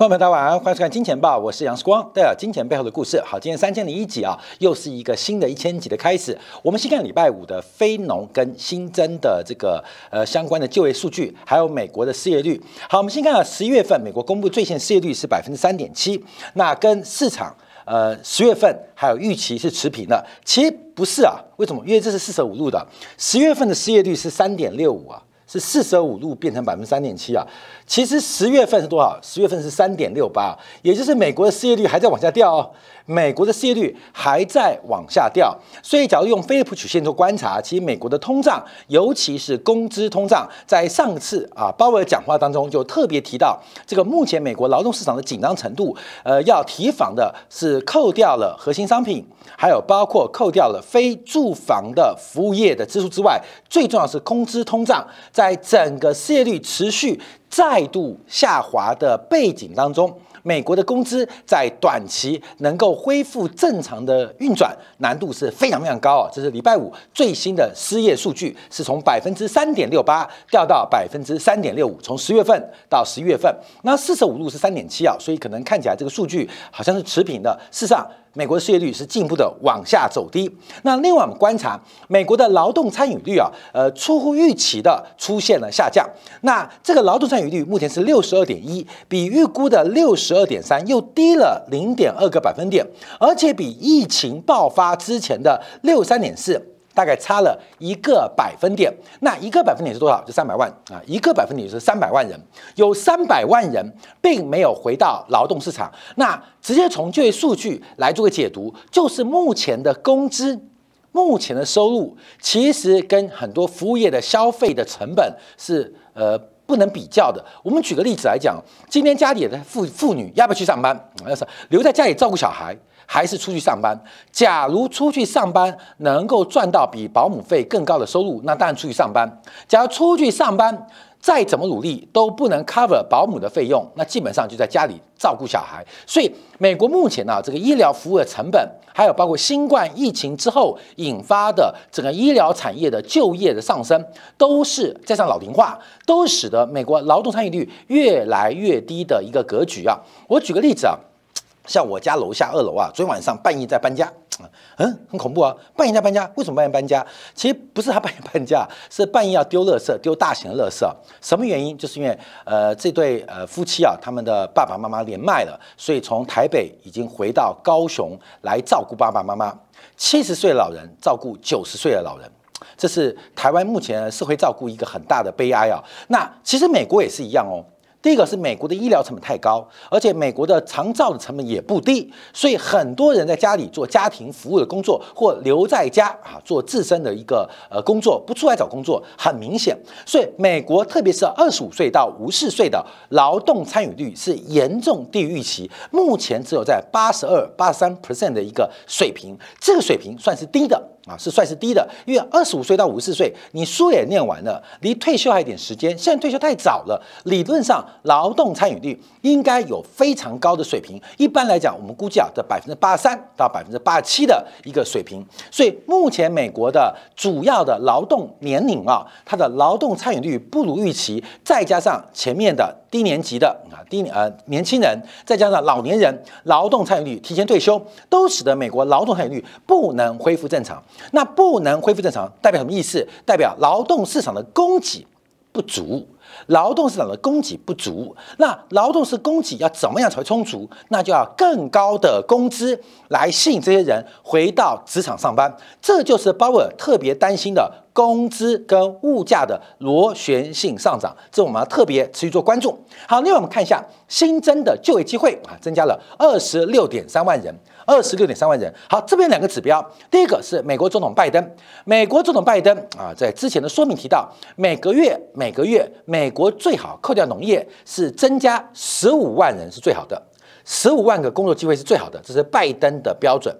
朋友们，大家晚上欢迎收看《金钱报》，我是杨世光，带来金钱背后的故事。好，今天三千零一集啊，又是一个新的一千集的开始。我们先看礼拜五的非农跟新增的这个呃相关的就业数据，还有美国的失业率。好，我们先看啊，十一月份美国公布最新失业率是百分之三点七，那跟市场呃十月份还有预期是持平的。其实不是啊，为什么？因为这是四舍五入的，十月份的失业率是三点六五啊。是四舍五入变成百分之三点七啊，其实十月份是多少？十月份是三点六八，也就是美国的失业率还在往下掉哦。美国的失业率还在往下掉，所以假如用菲利普曲线做观察，其实美国的通胀，尤其是工资通胀，在上次啊鲍威尔讲话当中就特别提到，这个目前美国劳动市场的紧张程度，呃，要提防的是扣掉了核心商品，还有包括扣掉了非住房的服务业的支出之外，最重要是工资通胀，在整个失业率持续再度下滑的背景当中。美国的工资在短期能够恢复正常的运转，难度是非常非常高啊！这是礼拜五最新的失业数据，是从百分之三点六八掉到百分之三点六五，从十月份到十一月份，那四舍五入是三点七啊，所以可能看起来这个数据好像是持平的，事实上。美国的失业率是进一步的往下走低。那另外我们观察美国的劳动参与率啊，呃，出乎预期的出现了下降。那这个劳动参与率目前是六十二点一，比预估的六十二点三又低了零点二个百分点，而且比疫情爆发之前的六三点四。大概差了一个百分点，那一个百分点是多少？就三百万啊，一个百分点是三百万人，有三百万人并没有回到劳动市场。那直接从就业数据来做个解读，就是目前的工资、目前的收入，其实跟很多服务业的消费的成本是呃不能比较的。我们举个例子来讲，今天家里的妇妇女要不要去上班？要是留在家里照顾小孩。还是出去上班。假如出去上班能够赚到比保姆费更高的收入，那当然出去上班。假如出去上班再怎么努力都不能 cover 保姆的费用，那基本上就在家里照顾小孩。所以，美国目前呢，这个医疗服务的成本，还有包括新冠疫情之后引发的整个医疗产业的就业的上升，都是加上老龄化，都使得美国劳动参与率越来越低的一个格局啊。我举个例子啊。像我家楼下二楼啊，昨天晚上半夜在搬家，嗯，很恐怖啊！半夜在搬家，为什么半夜搬家？其实不是他半夜搬家，是半夜要丢垃圾，丢大型的垃圾。什么原因？就是因为呃，这对呃夫妻啊，他们的爸爸妈妈连麦了，所以从台北已经回到高雄来照顾爸爸妈妈。七十岁的老人照顾九十岁的老人，这是台湾目前社会照顾一个很大的悲哀啊。那其实美国也是一样哦。第一个是美国的医疗成本太高，而且美国的长照的成本也不低，所以很多人在家里做家庭服务的工作，或留在家啊做自身的一个呃工作，不出来找工作，很明显。所以美国特别是二十五岁到五十岁的劳动参与率是严重低于预期，目前只有在八十二、八十三 percent 的一个水平，这个水平算是低的。啊，是算是低的，因为二十五岁到五十四岁，你书也念完了，离退休还有点时间。现在退休太早了，理论上劳动参与率应该有非常高的水平。一般来讲，我们估计啊，在百分之八十三到百分之八十七的一个水平。所以目前美国的主要的劳动年龄啊，它的劳动参与率不如预期，再加上前面的。低年级的啊，低呃年轻人，再加上老年人，劳动参与率提前退休，都使得美国劳动参与率不能恢复正常。那不能恢复正常，代表什么意思？代表劳动市场的供给不足。劳动市场的供给不足，那劳动是供给要怎么样才会充足？那就要更高的工资来吸引这些人回到职场上班。这就是鲍威尔特别担心的工资跟物价的螺旋性上涨，这我们要特别持续做关注。好，另外我们看一下新增的就业机会啊，增加了二十六点三万人。二十六点三万人。好，这边两个指标，第一个是美国总统拜登。美国总统拜登啊，在之前的说明提到，每个月每个月美国最好扣掉农业是增加十五万人是最好的，十五万个工作机会是最好的，这是拜登的标准。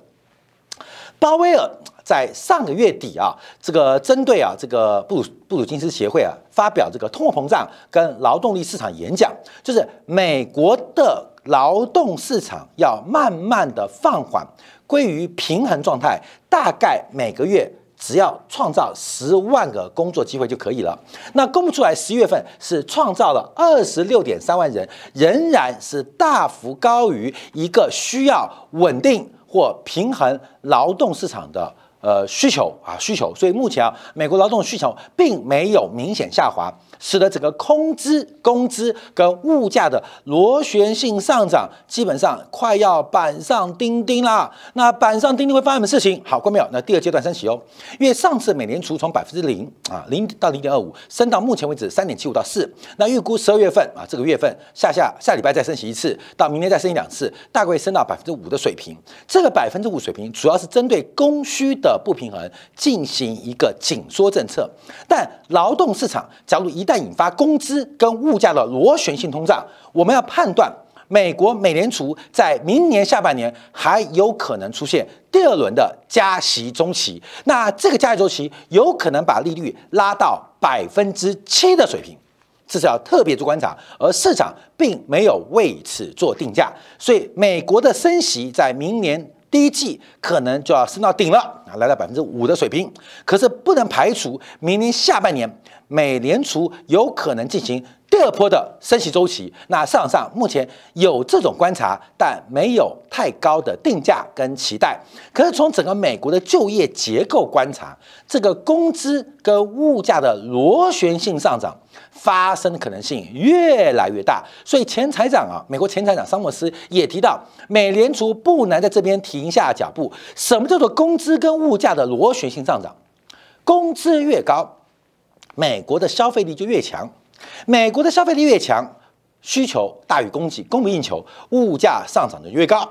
鲍威尔在上个月底啊，这个针对啊这个布鲁布鲁金斯协会啊发表这个通货膨胀跟劳动力市场演讲，就是美国的。劳动市场要慢慢的放缓，归于平衡状态，大概每个月只要创造十万个工作机会就可以了。那公布出来，十一月份是创造了二十六点三万人，仍然是大幅高于一个需要稳定或平衡劳动市场的。呃，需求啊，需求，所以目前啊，美国劳动需求并没有明显下滑，使得整个工资、工资跟物价的螺旋性上涨，基本上快要板上钉钉啦。那板上钉钉会发生什么事情？好，关没有？那第二阶段升息哦，因为上次美联储从百分之零啊，零到零点二五，升到目前为止三点七五到四，那预估十二月份啊，这个月份下下下礼拜再升息一次，到明年再升一两次，大概会升到百分之五的水平。这个百分之五水平主要是针对供需的。的不平衡进行一个紧缩政策，但劳动市场假如一旦引发工资跟物价的螺旋性通胀，我们要判断美国美联储在明年下半年还有可能出现第二轮的加息中期，那这个加息周期有可能把利率拉到百分之七的水平，这是要特别做观察，而市场并没有为此做定价，所以美国的升息在明年。第一季可能就要升到顶了。啊，来到百分之五的水平。可是不能排除明年下半年美联储有可能进行第二波的升息周期。那市场上目前有这种观察，但没有太高的定价跟期。待。可是从整个美国的就业结构观察，这个工资跟物价的螺旋性上涨。发生的可能性越来越大，所以前财长啊，美国前财长桑默斯也提到，美联储不难在这边停下脚步。什么叫做工资跟物价的螺旋性上涨？工资越高，美国的消费力就越强，美国的消费力越强。需求大于供给，供不应求，物价上涨的越高，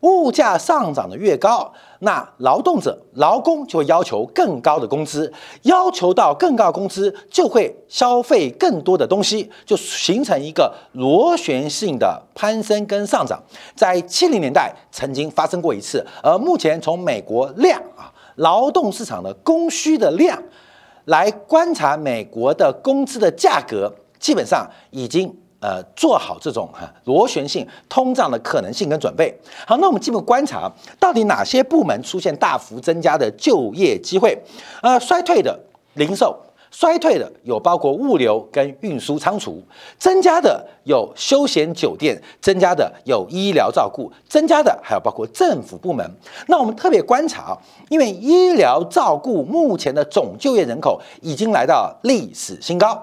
物价上涨的越高，那劳动者、劳工就会要求更高的工资，要求到更高的工资，就会消费更多的东西，就形成一个螺旋性的攀升跟上涨。在七零年代曾经发生过一次，而目前从美国量啊，劳动市场的供需的量来观察美国的工资的价格，基本上已经。呃，做好这种哈螺旋性通胀的可能性跟准备。好，那我们进一步观察，到底哪些部门出现大幅增加的就业机会？呃，衰退的零售，衰退的有包括物流跟运输仓储，增加的有休闲酒店，增加的有医疗照顾，增加的还有包括政府部门。那我们特别观察，因为医疗照顾目前的总就业人口已经来到历史新高。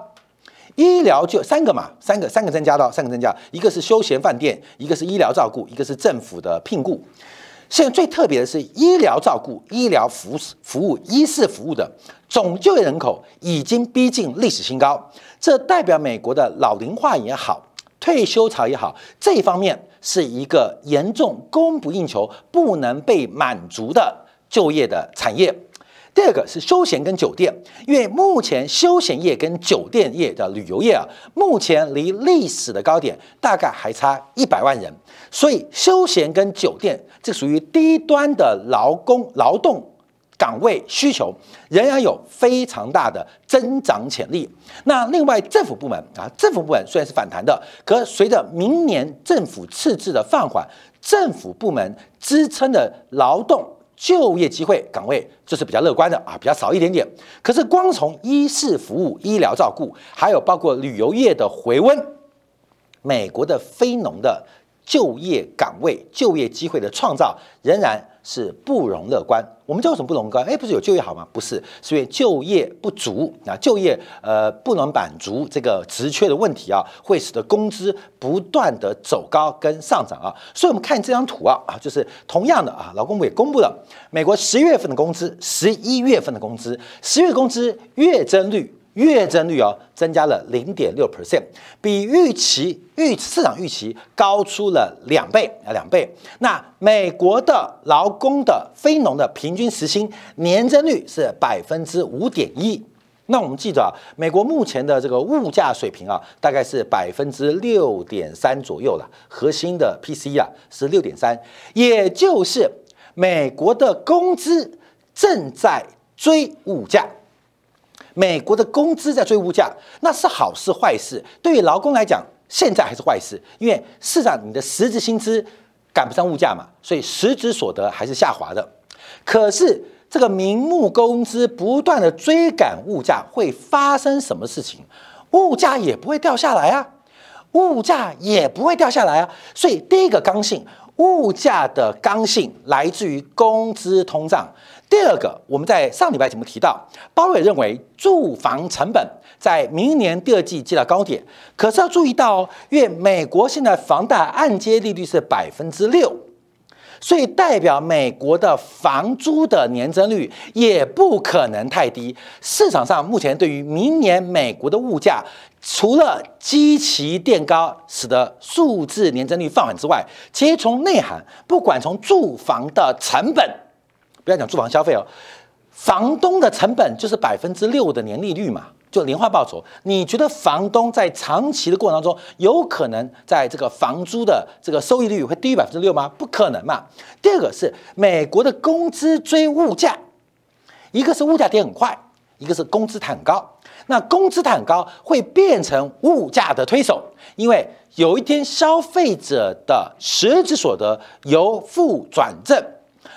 医疗就三个嘛，三个三个增加到三个增加，一个是休闲饭店，一个是医疗照顾，一个是政府的聘雇。现在最特别的是医疗照顾、医疗服服务、医事服务的总就业人口已经逼近历史新高，这代表美国的老龄化也好，退休潮也好，这一方面是一个严重供不应求、不能被满足的就业的产业。第二个是休闲跟酒店，因为目前休闲业跟酒店业的旅游业啊，目前离历史的高点大概还差一百万人，所以休闲跟酒店这属于低端的劳工劳动岗位需求，仍然有非常大的增长潜力。那另外政府部门啊，政府部门虽然是反弹的，可随着明年政府赤字的放缓，政府部门支撑的劳动。就业机会岗位就是比较乐观的啊，比较少一点点。可是光从医事服务、医疗照顾，还有包括旅游业的回温，美国的非农的就业岗位、就业机会的创造仍然。是不容乐观。我们叫什么不容乐观？哎，不是有就业好吗？不是，是因为就业不足啊，就业呃不能满足这个职缺的问题啊，会使得工资不断的走高跟上涨啊。所以我们看这张图啊啊，就是同样的啊，劳工部也公布了美国十月份的工资，十一月份的工资，十月工资月增率。月增率哦，增加了零点六 percent，比预期预市场预期高出了两倍啊两倍。那美国的劳工的非农的平均时薪年增率是百分之五点一。那我们记着啊，美国目前的这个物价水平啊，大概是百分之六点三左右了。核心的 PCE 啊是六点三，也就是美国的工资正在追物价。美国的工资在追物价，那是好事坏事？对于劳工来讲，现在还是坏事，因为市场你的实质薪资赶不上物价嘛，所以实质所得还是下滑的。可是这个名目工资不断的追赶物价，会发生什么事情？物价也不会掉下来啊，物价也不会掉下来啊。所以第一个刚性，物价的刚性来自于工资通胀。第二个，我们在上礼拜节目提到，鲍威认为住房成本在明年第二季见到高点，可是要注意到哦，因为美国现在房贷按揭利率是百分之六，所以代表美国的房租的年增率也不可能太低。市场上目前对于明年美国的物价，除了基期垫高使得数字年增率放缓之外，其实从内涵，不管从住房的成本。不要讲住房消费哦，房东的成本就是百分之六的年利率嘛，就年化报酬。你觉得房东在长期的过程当中，有可能在这个房租的这个收益率会低于百分之六吗？不可能嘛。第二个是美国的工资追物价，一个是物价跌很快，一个是工资抬很高。那工资抬很高会变成物价的推手，因为有一天消费者的实质所得由负转正。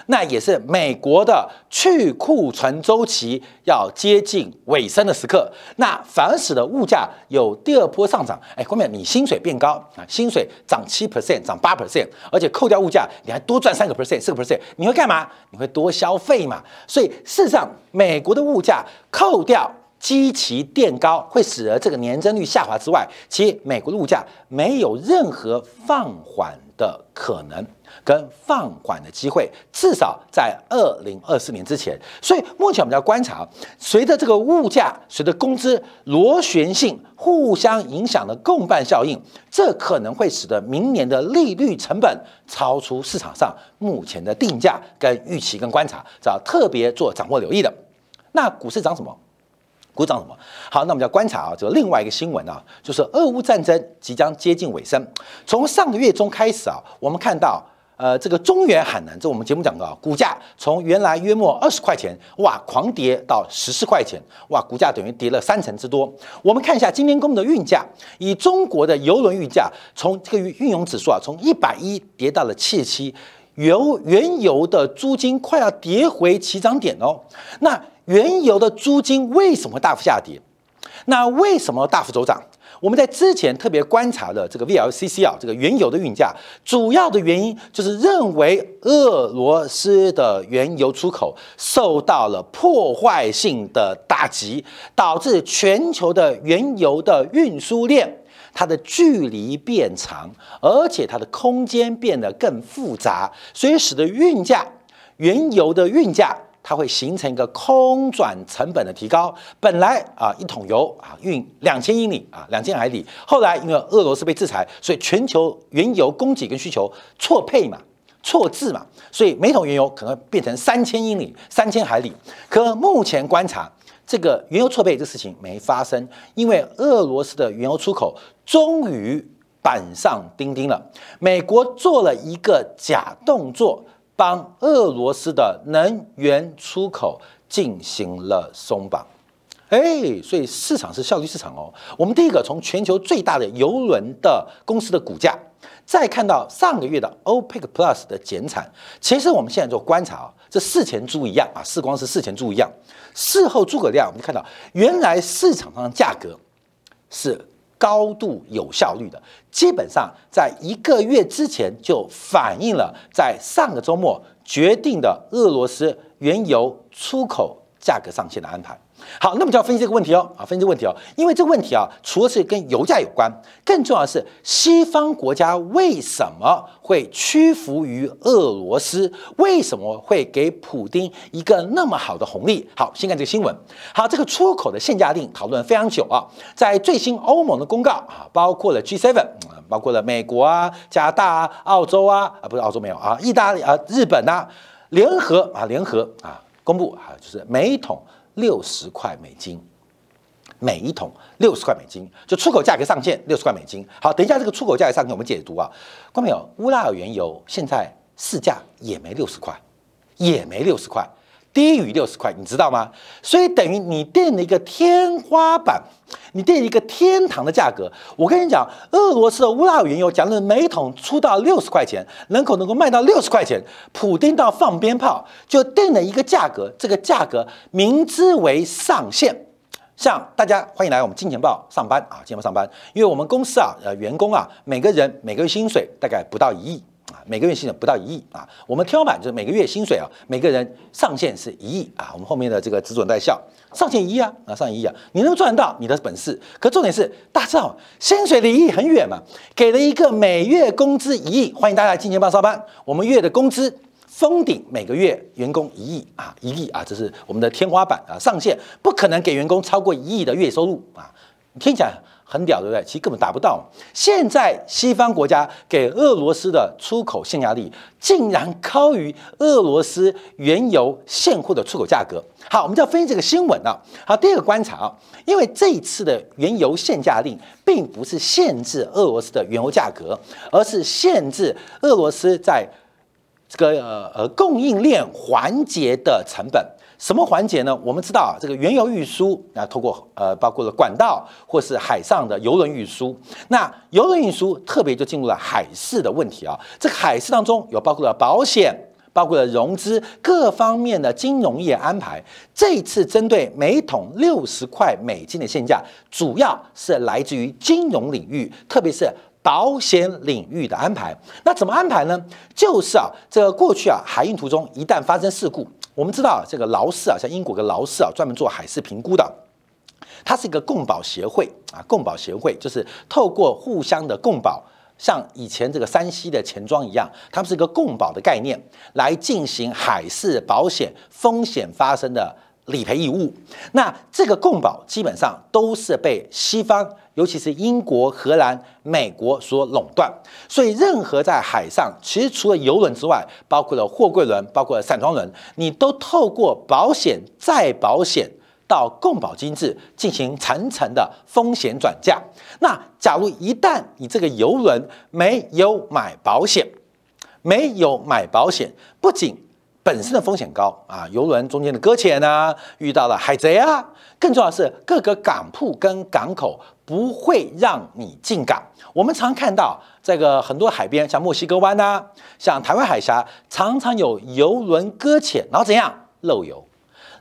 那也是美国的去库存周期要接近尾声的时刻，那反而使得物价有第二波上涨。哎，后面你薪水变高啊，薪水涨七 percent，涨八 percent，而且扣掉物价，你还多赚三个 percent，四个 percent，你会干嘛？你会多消费嘛？所以事实上，美国的物价扣掉基期垫高，会使得这个年增率下滑之外，其实美国的物价没有任何放缓的可能。跟放缓的机会，至少在二零二四年之前。所以目前我们要观察，随着这个物价、随着工资螺旋性互相影响的共伴效应，这可能会使得明年的利率成本超出市场上目前的定价跟预期跟观察，要特别做掌握留意的。那股市涨什么？鼓掌什么？好，那我们要观察啊，这个另外一个新闻啊，就是俄乌战争即将接近尾声。从上个月中开始啊，我们看到。呃，这个中原海南，这我们节目讲到，股价从原来约莫二十块钱，哇，狂跌到十四块钱，哇，股价等于跌了三成之多。我们看一下今天公布的运价，以中国的油轮运价，从这个运油指数啊，从一百一跌到了七十七，油原油的租金快要跌回起涨点哦。那原油的租金为什么大幅下跌？那为什么大幅走涨？我们在之前特别观察了这个 VLCC 啊，这个原油的运价，主要的原因就是认为俄罗斯的原油出口受到了破坏性的打击，导致全球的原油的运输链它的距离变长，而且它的空间变得更复杂，所以使得运价原油的运价。它会形成一个空转成本的提高。本来啊，一桶油啊运两千英里啊，两千海里。后来因为俄罗斯被制裁，所以全球原油供给跟需求错配嘛、错置嘛，所以每桶原油可能变成三千英里、三千海里。可目前观察，这个原油错配这事情没发生，因为俄罗斯的原油出口终于板上钉钉了。美国做了一个假动作。帮俄罗斯的能源出口进行了松绑，哎，所以市场是效率市场哦。我们第一个从全球最大的油轮的公司的股价，再看到上个月的 OPEC Plus 的减产，其实我们现在做观察啊，这事前猪一样啊，事光是事前猪一样，事后诸葛亮，我们看到原来市场上的价格是。高度有效率的，基本上在一个月之前就反映了在上个周末决定的俄罗斯原油出口价格上限的安排。好，那么就要分析这个问题哦，啊，分析这个问题哦，因为这个问题啊，除了是跟油价有关，更重要的是西方国家为什么会屈服于俄罗斯？为什么会给普京一个那么好的红利？好，先看这个新闻。好，这个出口的限价令讨论非常久啊，在最新欧盟的公告啊，包括了 G7，包括了美国啊、加拿大啊、澳洲啊，啊，不是澳洲没有啊，意大利啊、日本呐，联合啊，联合啊，公布啊，就是每桶。六十块美金，每一桶六十块美金，就出口价格上限六十块美金。好，等一下这个出口价格上限我们解读啊。观众朋友，乌拉尔原油现在市价也没六十块，也没六十块，低于六十块，你知道吗？所以等于你定了一个天花板，你定一个天堂的价格。我跟你讲，俄罗斯的乌拉尔原油，假如每桶出到六十块钱，人口能够卖到六十块钱，普丁到放鞭炮，就定了一个价格，这个价格明知为上限。像大家欢迎来我们金钱报上班啊，金钱报上班，因为我们公司啊，呃，员工啊，每个人每个月薪水大概不到一亿。每个月薪水不到一亿啊，我们天花板就是每个月薪水啊，每个人上限是一亿啊。我们后面的这个只准在笑，上限一亿啊，啊，上限一亿啊，你能赚到你的本事。可重点是，大家知道薪水离亿很远嘛，给了一个每月工资一亿，欢迎大家来金钱豹上班。我们月的工资封顶每个月员工一亿啊，一亿啊，这是我们的天花板啊，上限不可能给员工超过一亿的月收入啊，听起来。很屌，对不对？其实根本达不到。现在西方国家给俄罗斯的出口限价力，竟然高于俄罗斯原油现货的出口价格。好，我们就要分析这个新闻了。好，第二个观察啊，因为这一次的原油限价令，并不是限制俄罗斯的原油价格，而是限制俄罗斯在这个呃呃供应链环节的成本。什么环节呢？我们知道啊，这个原油运输啊，通过呃，包括了管道或是海上的油轮运输。那油轮运输特别就进入了海事的问题啊。这个海事当中有包括了保险，包括了融资各方面的金融业安排。这次针对每桶六十块美金的限价，主要是来自于金融领域，特别是保险领域的安排。那怎么安排呢？就是啊，这过去啊，海运途中一旦发生事故。我们知道这个劳氏啊，像英国的劳氏啊，专门做海事评估的，它是一个共保协会啊，共保协会就是透过互相的共保，像以前这个山西的钱庄一样，他们是一个共保的概念，来进行海事保险风险发生的理赔义务。那这个共保基本上都是被西方。尤其是英国、荷兰、美国所垄断，所以任何在海上，其实除了游轮之外，包括了货柜轮、包括了散装轮，你都透过保险再保险到共保机制进行层层的风险转嫁。那假如一旦你这个游轮没有买保险，没有买保险，不仅本身的风险高啊，游轮中间的搁浅啊，遇到了海贼啊，更重要的是各个港铺跟港口。不会让你进港。我们常看到这个很多海边，像墨西哥湾呐，像台湾海峡，常常有游轮搁浅，然后怎样漏油？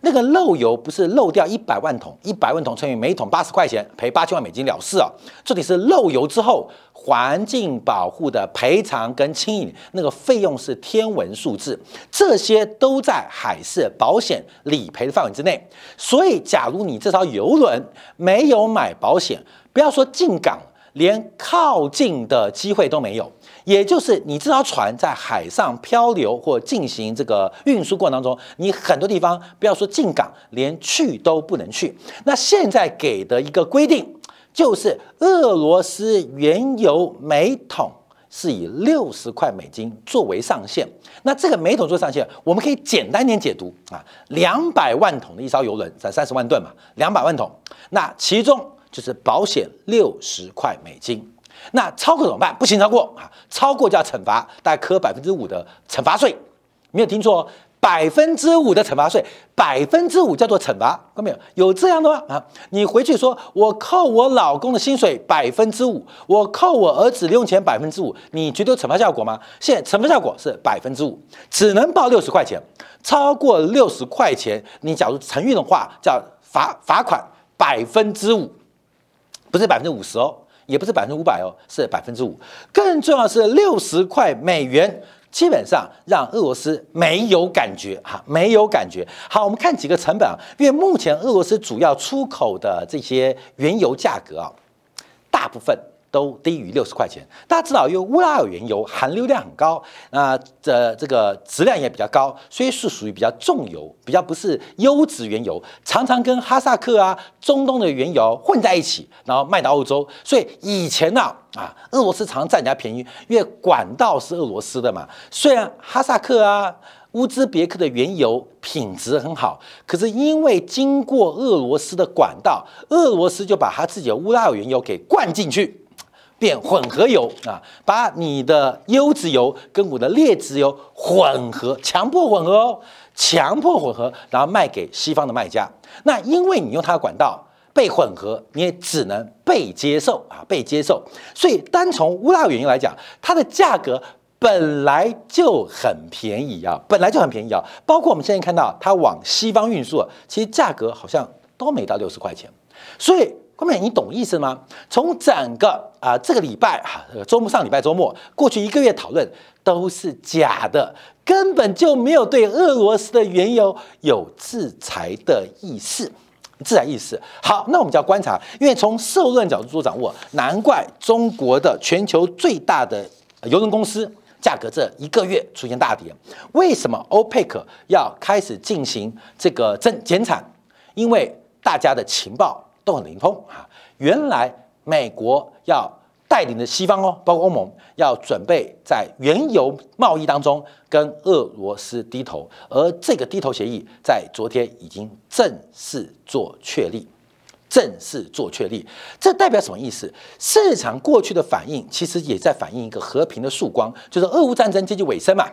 那个漏油不是漏掉一百万桶，一百万桶乘以每桶八十块钱，赔八千万美金了事啊！这里是漏油之后环境保护的赔偿跟清理，那个费用是天文数字，这些都在海事保险理赔的范围之内。所以，假如你这艘游轮没有买保险，不要说进港，连靠近的机会都没有。也就是你这条船在海上漂流或进行这个运输过程当中，你很多地方不要说进港，连去都不能去。那现在给的一个规定，就是俄罗斯原油每桶是以六十块美金作为上限。那这个每桶做上限，我们可以简单点解读啊，两百万桶的一艘油轮才三十万吨嘛，两百万桶，那其中就是保险六十块美金。那超过怎么办？不行，超过啊，超过就要惩罚，大概扣百分之五的惩罚税。没有听错，哦百分之五的惩罚税，百分之五叫做惩罚，看到没有？有这样的吗？啊，你回去说，我扣我老公的薪水百分之五，我扣我儿子零用钱百分之五，你觉得有惩罚效果吗？现在惩罚效果是百分之五，只能报六十块钱，超过六十块钱，你假如承运的话，叫罚罚款百分之五，不是百分之五十哦。也不是百分之五百哦，是百分之五。更重要的是六十块美元，基本上让俄罗斯没有感觉哈，没有感觉。好，我们看几个成本啊，因为目前俄罗斯主要出口的这些原油价格啊，大部分。都低于六十块钱。大家知道，因为乌拉尔原油含硫量很高，那这这个质量也比较高，所以是属于比较重油，比较不是优质原油，常常跟哈萨克啊、中东的原油混在一起，然后卖到欧洲。所以以前呢，啊，俄罗斯常占人家便宜，因为管道是俄罗斯的嘛。虽然哈萨克啊、乌兹别克的原油品质很好，可是因为经过俄罗斯的管道，俄罗斯就把他自己的乌拉尔原油给灌进去。变混合油啊，把你的优质油跟我的劣质油混合，强迫混合哦，强迫混合，然后卖给西方的卖家。那因为你用它的管道被混合，你也只能被接受啊，被接受。所以单从乌拉原因来讲，它的价格本来就很便宜啊，本来就很便宜啊。包括我们现在看到它往西方运输，其实价格好像都没到六十块钱，所以。后面你懂意思吗？从整个啊这个礼拜哈，周末上礼拜周末过去一个月讨论都是假的，根本就没有对俄罗斯的原油有制裁的意思，制裁意思。好，那我们就要观察，因为从社论角度做掌握，难怪中国的全球最大的油轮公司价格这一个月出现大跌。为什么欧佩克要开始进行这个增减产？因为大家的情报。都很灵通啊！原来美国要带领着西方哦，包括欧盟，要准备在原油贸易当中跟俄罗斯低头，而这个低头协议在昨天已经正式做确立，正式做确立。这代表什么意思？市场过去的反应其实也在反映一个和平的曙光，就是俄乌战争接近尾声嘛。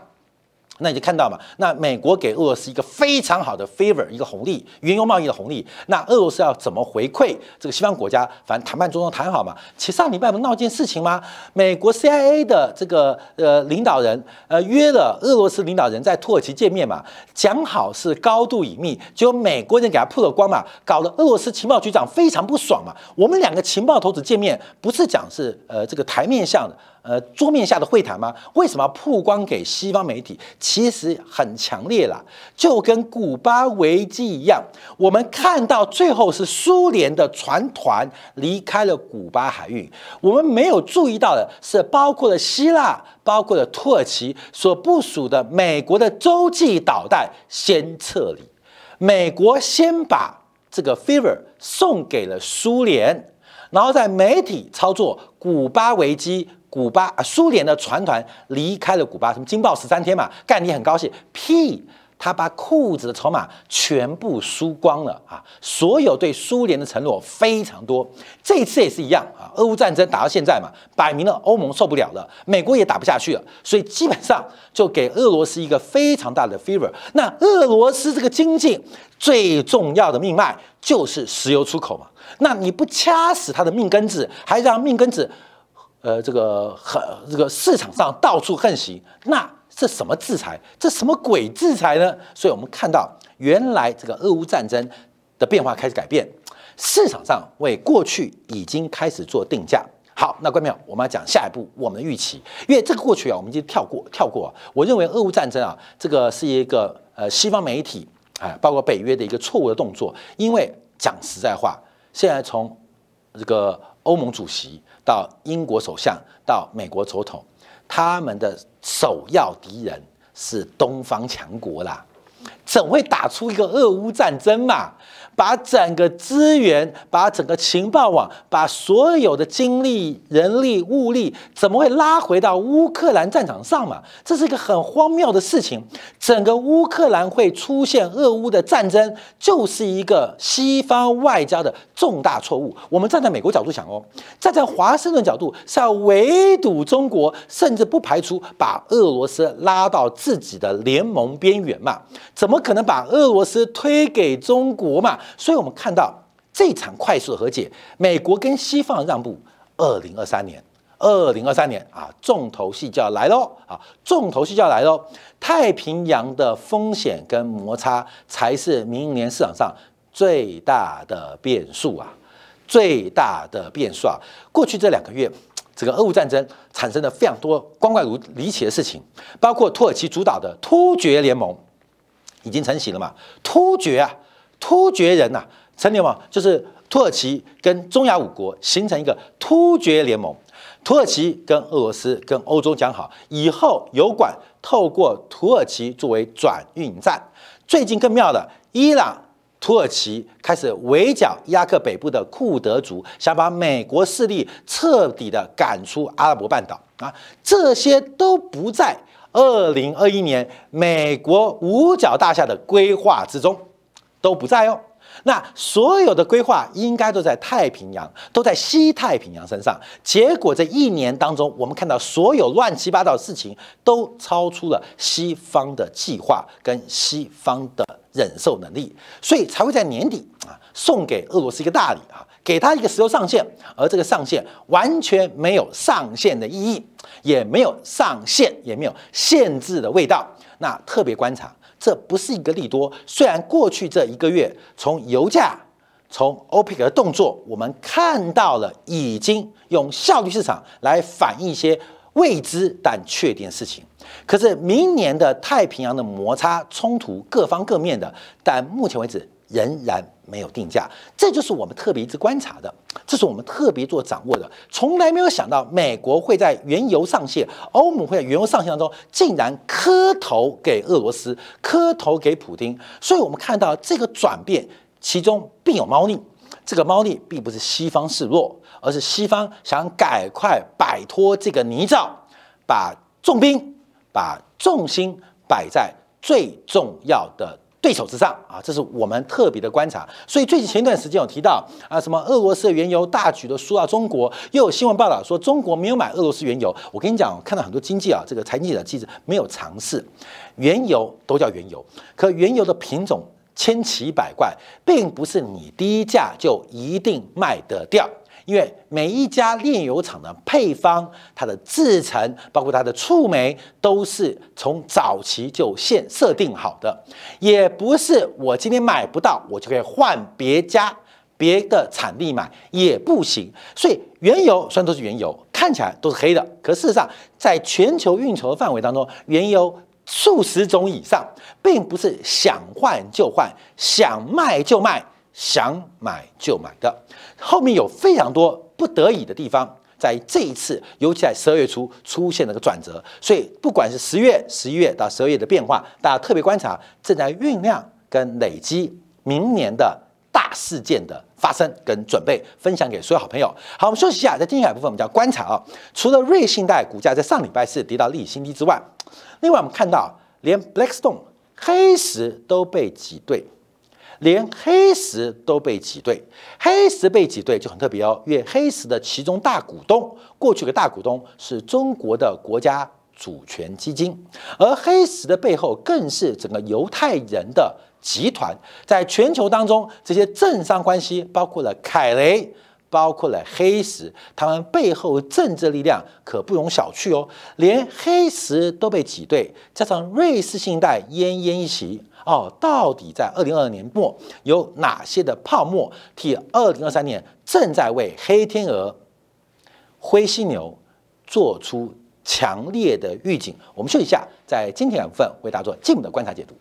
那你就看到嘛，那美国给俄罗斯一个非常好的 favor，一个红利，原油贸易的红利。那俄罗斯要怎么回馈这个西方国家？反正谈判中中谈好嘛。其上礼拜不闹件事情吗？美国 CIA 的这个呃领导人呃约了俄罗斯领导人在土耳其见面嘛，讲好是高度隐秘，结果美国人给他曝了光嘛，搞得俄罗斯情报局长非常不爽嘛。我们两个情报头子见面，不是讲是呃这个台面上的。呃，桌面下的会谈吗？为什么要曝光给西方媒体？其实很强烈了，就跟古巴危机一样。我们看到最后是苏联的船团离开了古巴海域，我们没有注意到的是，包括了希腊、包括了土耳其所部署的美国的洲际导弹先撤离。美国先把这个 fever 送给了苏联，然后在媒体操作古巴危机。古巴啊，苏联的船团离开了古巴，什么惊爆十三天嘛？干你很高兴？屁！他把裤子的筹码全部输光了啊！所有对苏联的承诺非常多，这一次也是一样啊！俄乌战争打到现在嘛，摆明了欧盟受不了了，美国也打不下去了，所以基本上就给俄罗斯一个非常大的 favor。那俄罗斯这个经济最重要的命脉就是石油出口嘛，那你不掐死它的命根子，还让命根子？呃，这个很这个市场上到处横行，那这什么制裁？这什么鬼制裁呢？所以我们看到，原来这个俄乌战争的变化开始改变，市场上为过去已经开始做定价。好，那观众朋友，我们要讲下一步我们的预期，因为这个过去啊，我们已经跳过跳过。我认为俄乌战争啊，这个是一个呃西方媒体啊，包括北约的一个错误的动作。因为讲实在话，现在从这个欧盟主席。到英国首相，到美国总统，他们的首要敌人是东方强国啦，怎会打出一个俄乌战争嘛？把整个资源，把整个情报网，把所有的精力、人力、物力，怎么会拉回到乌克兰战场上嘛？这是一个很荒谬的事情。整个乌克兰会出现俄乌的战争，就是一个西方外交的重大错误。我们站在美国角度想哦，站在华盛顿角度是要围堵中国，甚至不排除把俄罗斯拉到自己的联盟边缘嘛？怎么可能把俄罗斯推给中国嘛？所以，我们看到这场快速的和解，美国跟西方的让步。二零二三年，二零二三年啊，重头戏就要来喽啊，重头戏就要来喽。太平洋的风险跟摩擦才是明年市场上最大的变数啊，最大的变数啊。过去这两个月，这个俄乌战争产生了非常多光怪如离奇的事情，包括土耳其主导的突厥联盟已经成型了嘛？突厥啊！突厥人呐，成联盟就是土耳其跟中亚五国形成一个突厥联盟。土耳其跟俄罗斯跟欧洲讲好，以后油管透过土耳其作为转运站。最近更妙的，伊朗、土耳其开始围剿伊拉克北部的库德族，想把美国势力彻底的赶出阿拉伯半岛啊！这些都不在二零二一年美国五角大厦的规划之中。都不在哦，那所有的规划应该都在太平洋，都在西太平洋身上。结果这一年当中，我们看到所有乱七八糟的事情都超出了西方的计划跟西方的忍受能力，所以才会在年底啊送给俄罗斯一个大礼啊，给他一个石油上限，而这个上限完全没有上限的意义，也没有上限，也没有限制的味道。那特别观察。这不是一个利多，虽然过去这一个月，从油价、从 OPEC 的动作，我们看到了已经用效率市场来反映一些未知但确定的事情。可是明年的太平洋的摩擦冲突，各方各面的，但目前为止。仍然没有定价，这就是我们特别一直观察的，这是我们特别做掌握的。从来没有想到美国会在原油上限、欧盟会在原油上限当中，竟然磕头给俄罗斯，磕头给普京。所以，我们看到这个转变，其中必有猫腻。这个猫腻并不是西方示弱，而是西方想赶快摆脱这个泥沼，把重兵、把重心摆在最重要的。对手之上啊，这是我们特别的观察。所以最近前一段时间有提到啊，什么俄罗斯的原油大举的输到中国，又有新闻报道说中国没有买俄罗斯原油。我跟你讲，看到很多经济啊，这个财经记者记者没有尝试，原油都叫原油，可原油的品种千奇百怪，并不是你低价就一定卖得掉。因为每一家炼油厂的配方、它的制成，包括它的触媒，都是从早期就现设定好的，也不是我今天买不到，我就可以换别家别的产地买也不行。所以原油虽然都是原油，看起来都是黑的，可事实上在全球运筹的范围当中，原油数十种以上，并不是想换就换，想卖就卖。想买就买的，后面有非常多不得已的地方，在这一次，尤其在十二月初出现了个转折，所以不管是十月、十一月到十二月的变化，大家特别观察，正在酝酿跟累积明年的大事件的发生跟准备，分享给所有好朋友。好，我们休息一下，在精彩部分我们叫观察啊。除了瑞信贷股价在上礼拜四跌到历史新低之外，另外我们看到连 Blackstone 黑石都被挤兑。连黑石都被挤兑，黑石被挤兑就很特别哦，因为黑石的其中大股东，过去的大股东是中国的国家主权基金，而黑石的背后更是整个犹太人的集团，在全球当中，这些政商关系包括了凯雷，包括了黑石，他们背后政治力量可不容小觑哦，连黑石都被挤兑，加上瑞士信贷奄奄一息。哦，到底在二零二二年末有哪些的泡沫替二零二三年正在为黑天鹅、灰犀牛做出强烈的预警？我们休息一下，在今天两部分为大家做进一步的观察解读。